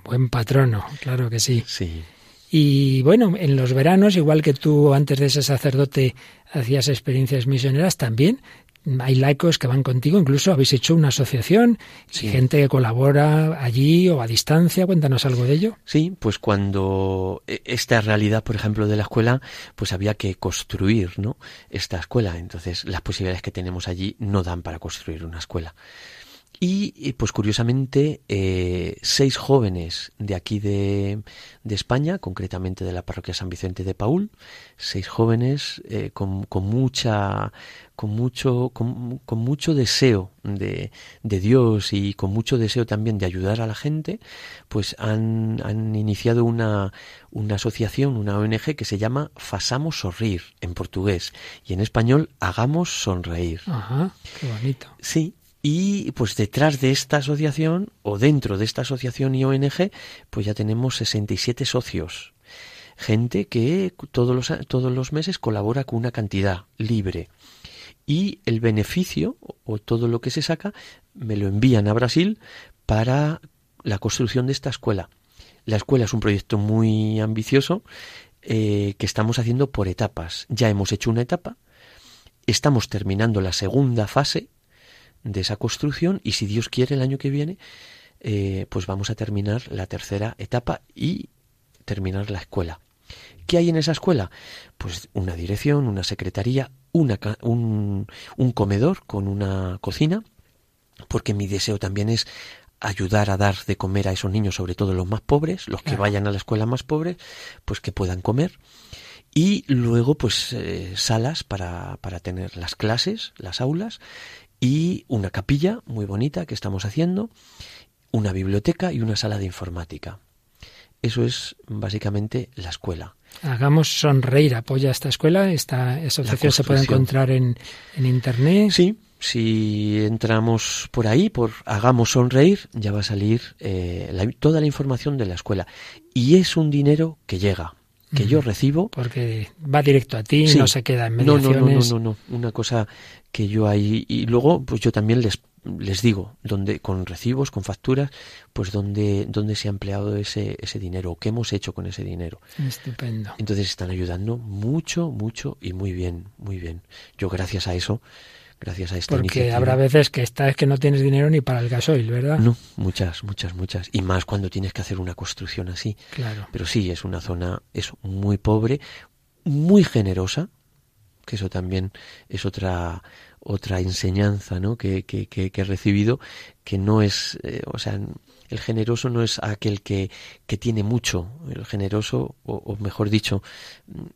Buen patrono, claro que sí. sí. Y bueno, en los veranos, igual que tú antes de ser sacerdote hacías experiencias misioneras, también hay laicos que van contigo, incluso habéis hecho una asociación, Sí. gente que colabora allí o a distancia, cuéntanos algo de ello. Sí, pues cuando e- esta realidad, por ejemplo, de la escuela, pues había que construir, ¿no? Esta escuela. Entonces, las posibilidades que tenemos allí no dan para construir una escuela. Y pues curiosamente, eh, seis jóvenes de aquí de, de, España, concretamente de la parroquia San Vicente de Paul, seis jóvenes eh, con, con, mucha, con mucho, con, con mucho deseo de, de, Dios y con mucho deseo también de ayudar a la gente, pues han, han iniciado una, una asociación, una ONG que se llama Fasamos Sorrir en portugués y en español Hagamos Sonreír. Ajá, qué bonito. Sí, y pues detrás de esta asociación o dentro de esta asociación y ONG, pues ya tenemos 67 socios. Gente que todos los, todos los meses colabora con una cantidad libre. Y el beneficio o todo lo que se saca me lo envían a Brasil para la construcción de esta escuela. La escuela es un proyecto muy ambicioso eh, que estamos haciendo por etapas. Ya hemos hecho una etapa, estamos terminando la segunda fase de esa construcción y si Dios quiere el año que viene, eh, pues vamos a terminar la tercera etapa y terminar la escuela. ¿Qué hay en esa escuela? Pues una dirección, una secretaría, una, un, un comedor con una cocina, porque mi deseo también es ayudar a dar de comer a esos niños, sobre todo los más pobres, los que vayan a la escuela más pobres, pues que puedan comer. Y luego, pues, eh, salas para, para tener las clases, las aulas, y una capilla muy bonita que estamos haciendo, una biblioteca y una sala de informática. Eso es básicamente la escuela. Hagamos sonreír, apoya esta escuela, esta asociación se puede encontrar en, en internet. Sí, si entramos por ahí, por Hagamos Sonreír, ya va a salir eh, la, toda la información de la escuela. Y es un dinero que llega, que yo recibo. Porque va directo a ti, no se queda en mediaciones. No, no, no, no, no, una cosa que yo ahí y luego pues yo también les les digo donde con recibos, con facturas, pues dónde dónde se ha empleado ese ese dinero, qué hemos hecho con ese dinero. Estupendo. Entonces están ayudando mucho, mucho y muy bien, muy bien. Yo gracias a eso gracias a esta Porque habrá veces que esta es que no tienes dinero ni para el gasoil, ¿verdad? No, muchas, muchas, muchas. Y más cuando tienes que hacer una construcción así. Claro. Pero sí, es una zona es muy pobre, muy generosa, que eso también es otra otra enseñanza ¿no? que, que, que, he recibido, que no es, eh, o sea, el generoso no es aquel que, que tiene mucho, el generoso, o, mejor dicho,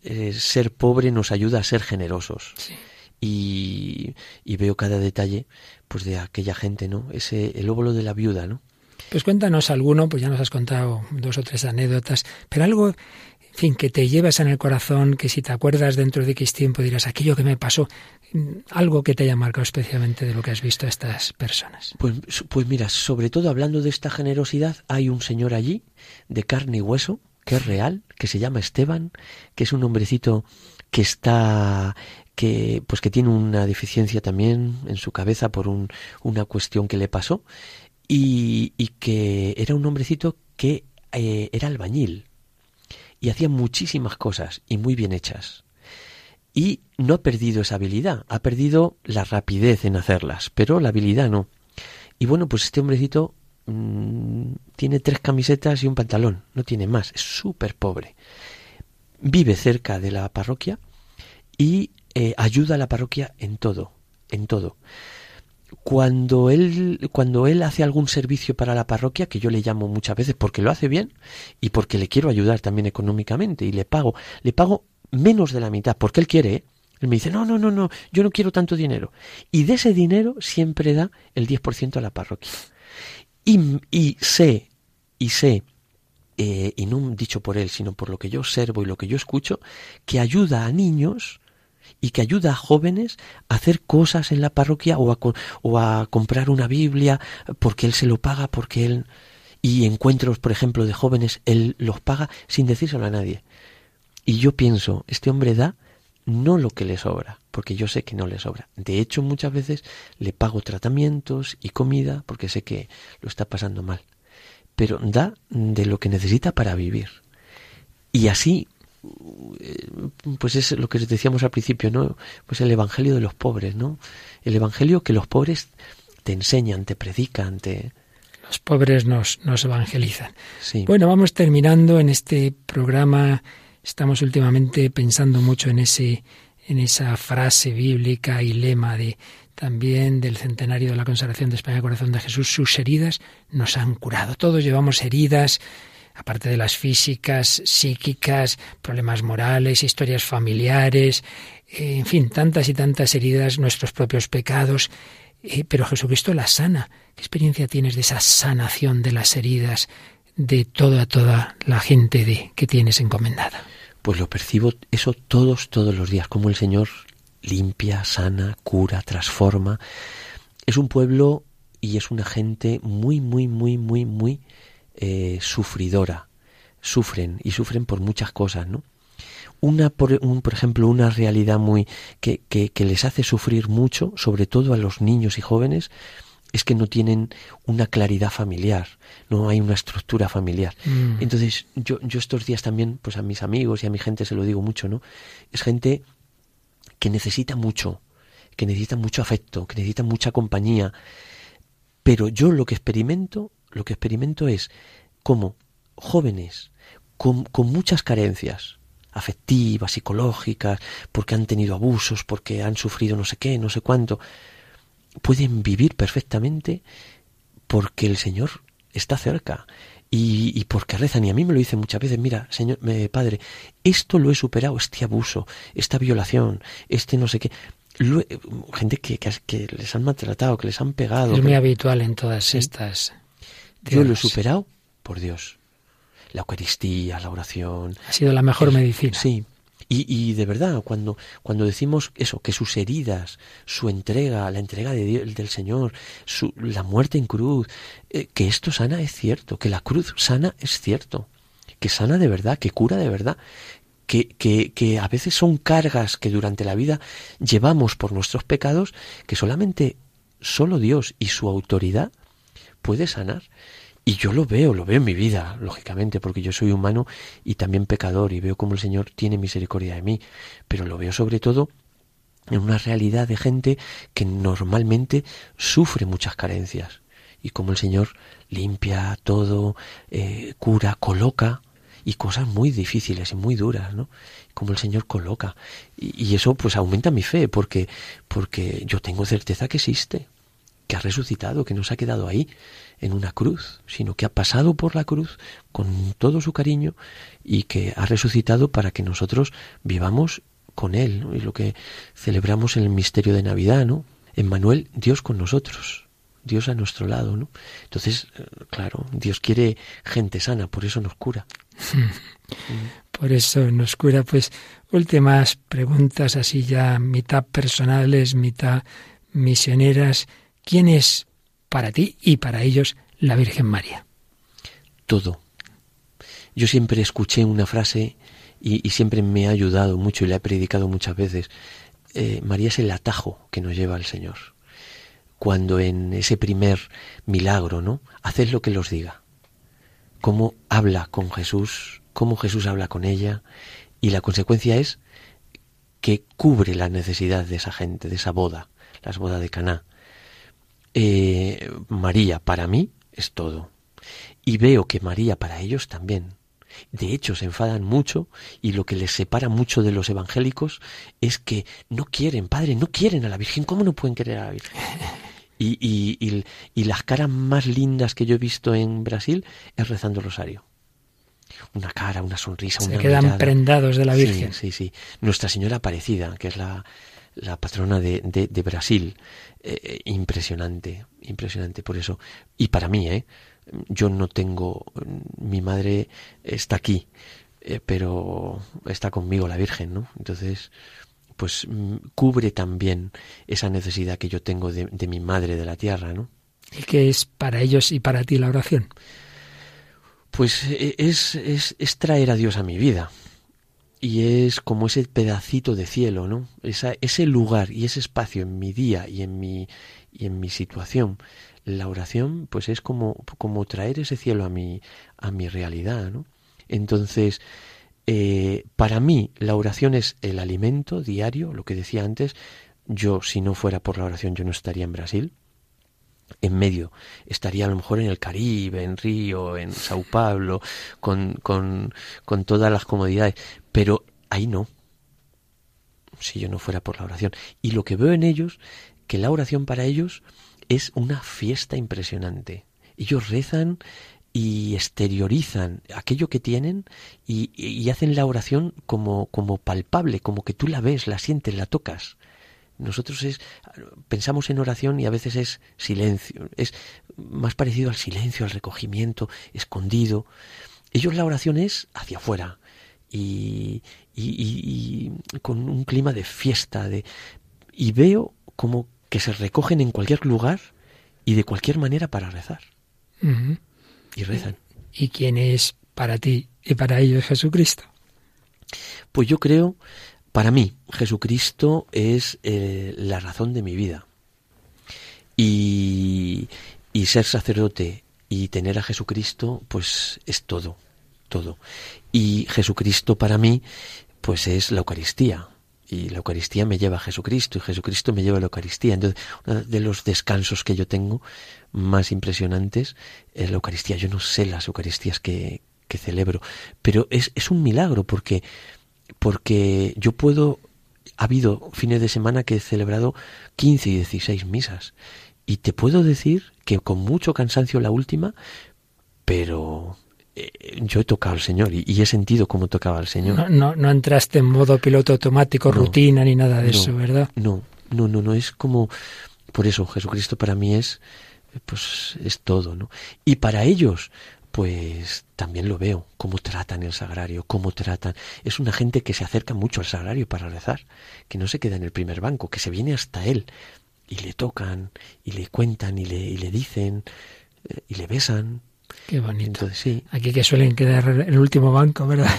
eh, ser pobre nos ayuda a ser generosos. Sí y, y, veo cada detalle pues de aquella gente, ¿no? Ese el óvulo de la viuda, ¿no? Pues cuéntanos alguno, pues ya nos has contado dos o tres anécdotas, pero algo, en fin, que te llevas en el corazón, que si te acuerdas dentro de X tiempo dirás aquello que me pasó, algo que te haya marcado especialmente de lo que has visto a estas personas. Pues, pues mira, sobre todo hablando de esta generosidad, hay un señor allí, de carne y hueso, que es real, que se llama Esteban, que es un hombrecito que está que pues que tiene una deficiencia también en su cabeza por un, una cuestión que le pasó y, que era un hombrecito que eh, era albañil y hacía muchísimas cosas y muy bien hechas y no ha perdido esa habilidad, ha perdido la rapidez en hacerlas, pero la habilidad no. Y bueno, pues este hombrecito mmm, tiene tres camisetas y un pantalón, no tiene más, es súper pobre. Vive cerca de la parroquia y eh, ayuda a la parroquia en todo, en todo. Cuando él, cuando él hace algún servicio para la parroquia, que yo le llamo muchas veces porque lo hace bien y porque le quiero ayudar también económicamente y le pago, le pago menos de la mitad porque él quiere. Él me dice, no, no, no, no, yo no quiero tanto dinero. Y de ese dinero siempre da el 10% a la parroquia. Y, y sé, y sé, eh, y no dicho por él, sino por lo que yo observo y lo que yo escucho, que ayuda a niños y que ayuda a jóvenes a hacer cosas en la parroquia o a, o a comprar una Biblia porque él se lo paga, porque él... Y encuentros, por ejemplo, de jóvenes, él los paga sin decírselo a nadie. Y yo pienso, este hombre da no lo que le sobra, porque yo sé que no le sobra. De hecho, muchas veces le pago tratamientos y comida porque sé que lo está pasando mal. Pero da de lo que necesita para vivir. Y así pues es lo que decíamos al principio, ¿no? Pues el evangelio de los pobres, ¿no? El evangelio que los pobres te enseñan, te predican, te los pobres nos, nos evangelizan. Sí. Bueno, vamos terminando en este programa. Estamos últimamente pensando mucho en ese en esa frase bíblica y lema de también del centenario de la consagración de España Corazón de Jesús, sus heridas nos han curado. Todos llevamos heridas, aparte de las físicas, psíquicas, problemas morales, historias familiares, en fin, tantas y tantas heridas, nuestros propios pecados, eh, pero Jesucristo las sana. ¿Qué experiencia tienes de esa sanación de las heridas de toda, toda la gente de, que tienes encomendada? Pues lo percibo eso todos, todos los días, como el Señor limpia, sana, cura, transforma. Es un pueblo y es una gente muy, muy, muy, muy, muy eh, sufridora. Sufren y sufren por muchas cosas, ¿no? Una, por, por ejemplo, una realidad muy que, que, que les hace sufrir mucho, sobre todo a los niños y jóvenes, es que no tienen una claridad familiar, no hay una estructura familiar. Mm. Entonces, yo, yo estos días también, pues a mis amigos y a mi gente se lo digo mucho, ¿no? Es gente que necesita mucho, que necesita mucho afecto, que necesita mucha compañía. Pero yo lo que experimento, lo que experimento es como jóvenes con, con muchas carencias afectivas, psicológicas, porque han tenido abusos, porque han sufrido no sé qué, no sé cuánto, pueden vivir perfectamente porque el Señor está cerca y, y, porque rezan. Y a mí me lo dicen muchas veces, mira, Señor, me, Padre, esto lo he superado, este abuso, esta violación, este no sé qué. Lo, gente que, que, que, les han maltratado, que les han pegado. Es que, muy habitual en todas ¿sí? estas. Yo lo he superado por Dios. La Eucaristía, la oración. Ha sido la mejor el, medicina. Sí, y, y, de verdad, cuando, cuando decimos eso, que sus heridas, su entrega, la entrega de Dios, del Señor, su, la muerte en cruz, eh, que esto sana es cierto, que la cruz sana es cierto, que sana de verdad, que cura de verdad, que, que, que a veces son cargas que durante la vida llevamos por nuestros pecados, que solamente solo Dios y su autoridad puede sanar. Y yo lo veo, lo veo en mi vida, lógicamente, porque yo soy humano y también pecador y veo cómo el Señor tiene misericordia de mí, pero lo veo sobre todo en una realidad de gente que normalmente sufre muchas carencias y cómo el Señor limpia todo, eh, cura, coloca y cosas muy difíciles y muy duras, ¿no? Como el Señor coloca y, y eso pues aumenta mi fe porque porque yo tengo certeza que existe, que ha resucitado, que no se ha quedado ahí en una cruz, sino que ha pasado por la cruz con todo su cariño y que ha resucitado para que nosotros vivamos con Él. ¿no? Y lo que celebramos en el misterio de Navidad, ¿no? Emmanuel, Dios con nosotros, Dios a nuestro lado, ¿no? Entonces, claro, Dios quiere gente sana, por eso nos cura. Por eso nos cura, pues, últimas preguntas así ya mitad personales, mitad misioneras. ¿Quién es para ti y para ellos la Virgen María? Todo. Yo siempre escuché una frase y, siempre me ha ayudado mucho y la he predicado muchas veces. Eh, María es el atajo que nos lleva al Señor. Cuando en ese primer milagro, ¿no? Haced lo que los diga. Cómo habla con Jesús, cómo Jesús habla con ella, y la consecuencia es que cubre la necesidad de esa gente, de esa boda, las bodas de Caná eh, María para mí es todo. Y veo que María para ellos también. De hecho, se enfadan mucho y lo que les separa mucho de los evangélicos es que no quieren, padre, no quieren a la Virgen. ¿Cómo no pueden querer a la Virgen? Y, y, y, y las caras más lindas que yo he visto en Brasil es rezando el rosario. Una cara, una sonrisa, se una quedan mirada. prendados de la Virgen. Sí, sí, sí. Nuestra Señora Aparecida, que es la, la patrona de, de, de Brasil. Eh, impresionante, impresionante por eso. Y para mí, ¿eh? Yo no tengo, mi madre está aquí, eh, pero está conmigo la Virgen, ¿no? Entonces, pues cubre también esa necesidad que yo tengo de, de mi madre de la tierra, ¿no? ¿Y qué es para ellos y para ti la oración? Pues es, es, es traer a Dios a mi vida, y es como ese pedacito de cielo, ¿no? Esa, ese lugar y ese espacio en mi día y en mi, y en mi situación. La oración, pues es como, como traer ese cielo a mi, a mi realidad, ¿no? Entonces, eh, para mí la oración es el alimento diario, lo que decía antes. Yo, si no fuera por la oración, yo no estaría en Brasil. En medio estaría a lo mejor en el Caribe, en Río, en Sao Paulo, con, con, con todas las comodidades. Pero ahí no. Si yo no fuera por la oración. Y lo que veo en ellos, que la oración para ellos es una fiesta impresionante. Ellos rezan y exteriorizan aquello que tienen y, hacen la oración como, como palpable, como que tú la ves, la sientes, la tocas. Nosotros es, pensamos en oración y a veces es silencio, es más parecido al silencio, al recogimiento, escondido. Ellos la oración es hacia afuera y, y, con un clima de fiesta, de, y veo como que se recogen en cualquier lugar y de cualquier manera para rezar. Y rezan. ¿Y quién es para ti y para ellos Jesucristo? Pues yo creo, para mí, Jesucristo es eh, la razón de mi vida. Y, y ser sacerdote y tener a Jesucristo, pues es todo, todo. Y Jesucristo para mí, pues es la Eucaristía y la Eucaristía me lleva a Jesucristo y Jesucristo me lleva a la Eucaristía. Entonces, uno de los descansos que yo tengo más impresionantes es la Eucaristía. Yo no sé las Eucaristías que, que celebro, pero es, es un milagro porque, porque yo puedo, ha habido fines de semana que he celebrado 15 y 16 misas y te puedo decir que con mucho cansancio la última, pero yo he tocado al Señor y, he sentido cómo tocaba al Señor. No, no, entraste en modo piloto automático, rutina ni nada de eso, ¿verdad? No, no, no, no, es como, por eso Jesucristo para mí es, pues es todo, ¿no? Y para ellos, pues también lo veo, cómo tratan el sagrario, cómo tratan. Es una gente que se acerca mucho al sagrario para rezar, que no se queda en el primer banco, que se viene hasta él y le tocan y le cuentan y le, y le dicen eh, y le besan Qué bonito. sí. Aquí que suelen quedar el último banco, ¿verdad?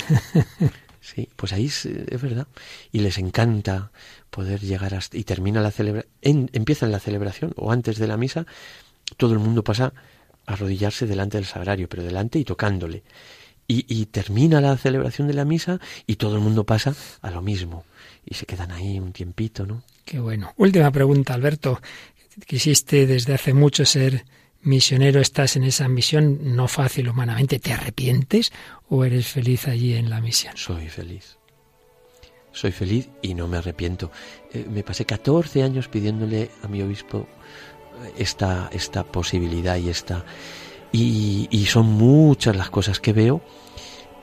sí, pues ahí es, verdad. Y les encanta poder llegar hasta... Y termina la celebración, empieza la celebración o antes de la misa, todo el mundo pasa a arrodillarse delante del sagrario, pero delante y tocándole. Y, y termina la celebración de la misa y todo el mundo pasa a lo mismo. Y se quedan ahí un tiempito, ¿no? Qué bueno. Última pregunta, Alberto. Quisiste desde hace mucho ser misionero estás en esa misión no fácil humanamente, ¿te arrepientes o eres feliz allí en la misión? Soy feliz. Soy feliz y no me arrepiento. Eh, me pasé 14 años pidiéndole a mi obispo eh, esta, esta posibilidad y esta... Y, son muchas las cosas que veo,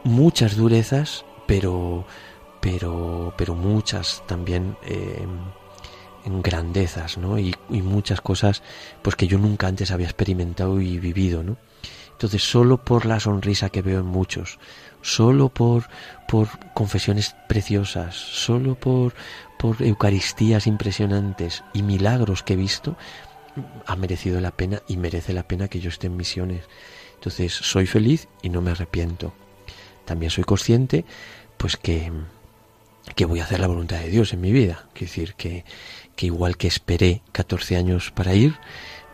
muchas durezas, pero, pero, pero muchas también... Eh, en grandezas, ¿no? Y, muchas cosas pues que yo nunca antes había experimentado y vivido, ¿no? Entonces, solo por la sonrisa que veo en muchos, solo por, por confesiones preciosas, solo por, por Eucaristías impresionantes y milagros que he visto, ha merecido la pena y merece la pena que yo esté en misiones. Entonces, soy feliz y no me arrepiento. También soy consciente, pues que, que voy a hacer la voluntad de Dios en mi vida. Quiero decir que, que igual que esperé 14 años para ir,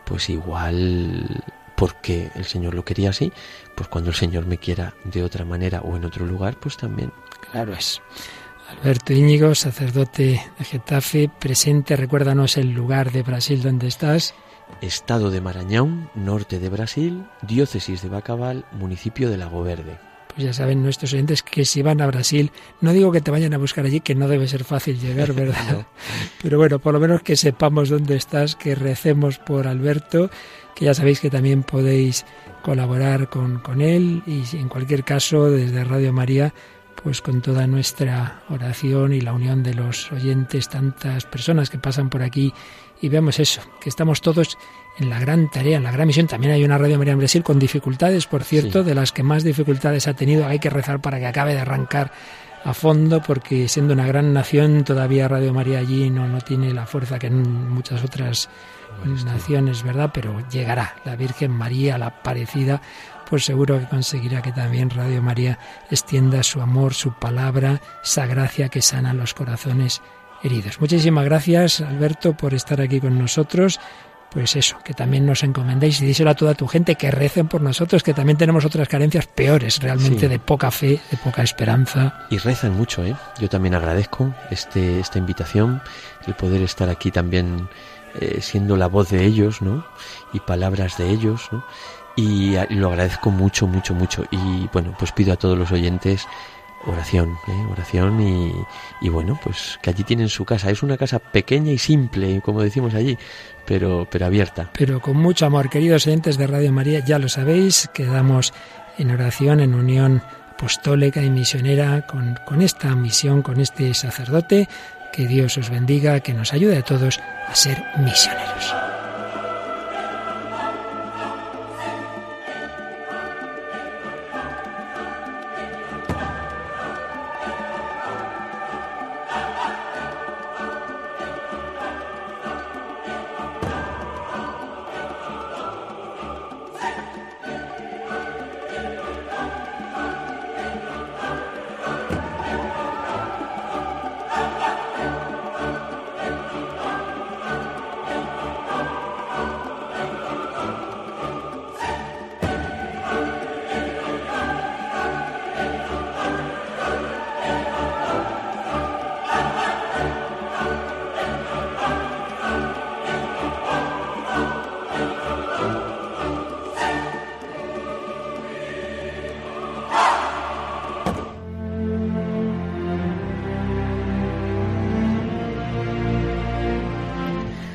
pues igual porque el Señor lo quería así, pues cuando el Señor me quiera de otra manera o en otro lugar, pues también. Claro es. Alberto Íñigo, sacerdote de Getafe, presente, recuérdanos el lugar de Brasil donde estás. Estado de Marañón, norte de Brasil, diócesis de Bacabal, municipio de Lago Verde pues ya saben nuestros oyentes que si van a Brasil, no digo que te vayan a buscar allí, que no debe ser fácil llegar, ¿verdad? Pero bueno, por lo menos que sepamos dónde estás, que recemos por Alberto, que ya sabéis que también podéis colaborar con, con él y en cualquier caso desde Radio María pues con toda nuestra oración y la unión de los oyentes, tantas personas que pasan por aquí y vemos eso, que estamos todos en la gran tarea, en la gran misión. También hay una Radio María en Brasil con dificultades, por cierto, de las que más dificultades ha tenido. Hay que rezar para que acabe de arrancar a fondo, porque siendo una gran nación, todavía Radio María allí no, no tiene la fuerza que en muchas otras naciones, ¿verdad? Pero llegará la Virgen María, la Aparecida, pues seguro que conseguirá que también Radio María extienda su amor, su palabra, esa gracia que sana los corazones heridos. Muchísimas gracias, Alberto, por estar aquí con nosotros pues eso, que también nos encomendéis y díselo a toda tu gente, que recen por nosotros, que también tenemos otras carencias peores, realmente de poca fe, de poca esperanza. Y rezan mucho, ¿eh? Yo también agradezco este, esta invitación, el poder estar aquí también eh, siendo la voz de ellos, ¿no? Y palabras de ellos, ¿no? Y, y lo agradezco mucho, mucho, mucho. Y bueno, pues pido a todos los oyentes oración, ¿eh? oración y, y, bueno, pues que allí tienen su casa. Es una casa pequeña y simple, como decimos allí, pero, pero abierta. Pero con mucho amor, queridos oyentes de Radio María, ya lo sabéis, quedamos en oración, en unión apostólica y misionera con, con esta misión, con este sacerdote. Que Dios os bendiga, que nos ayude a todos a ser misioneros.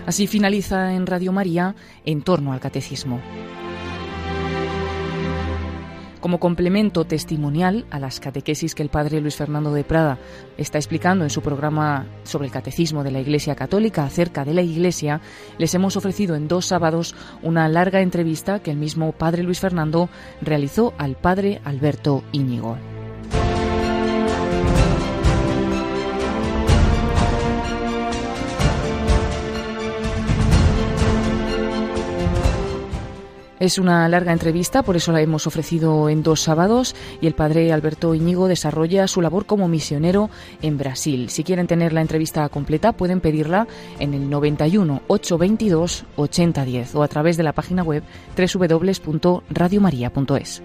Así finaliza en Radio María en torno al catecismo. Como complemento testimonial a las catequesis que el padre Luis Fernando de Prada está explicando en su programa sobre el catecismo de la Iglesia Católica acerca de la Iglesia, les hemos ofrecido en dos sábados una larga entrevista que el mismo padre Luis Fernando realizó al padre Alberto Íñigo. Es una larga entrevista, por eso la hemos ofrecido en dos sábados y el padre Alberto Iñigo desarrolla su labor como misionero en Brasil. Si quieren tener la entrevista completa pueden pedirla en el 91 822 8010 o a través de la página web www.radiomaria.es.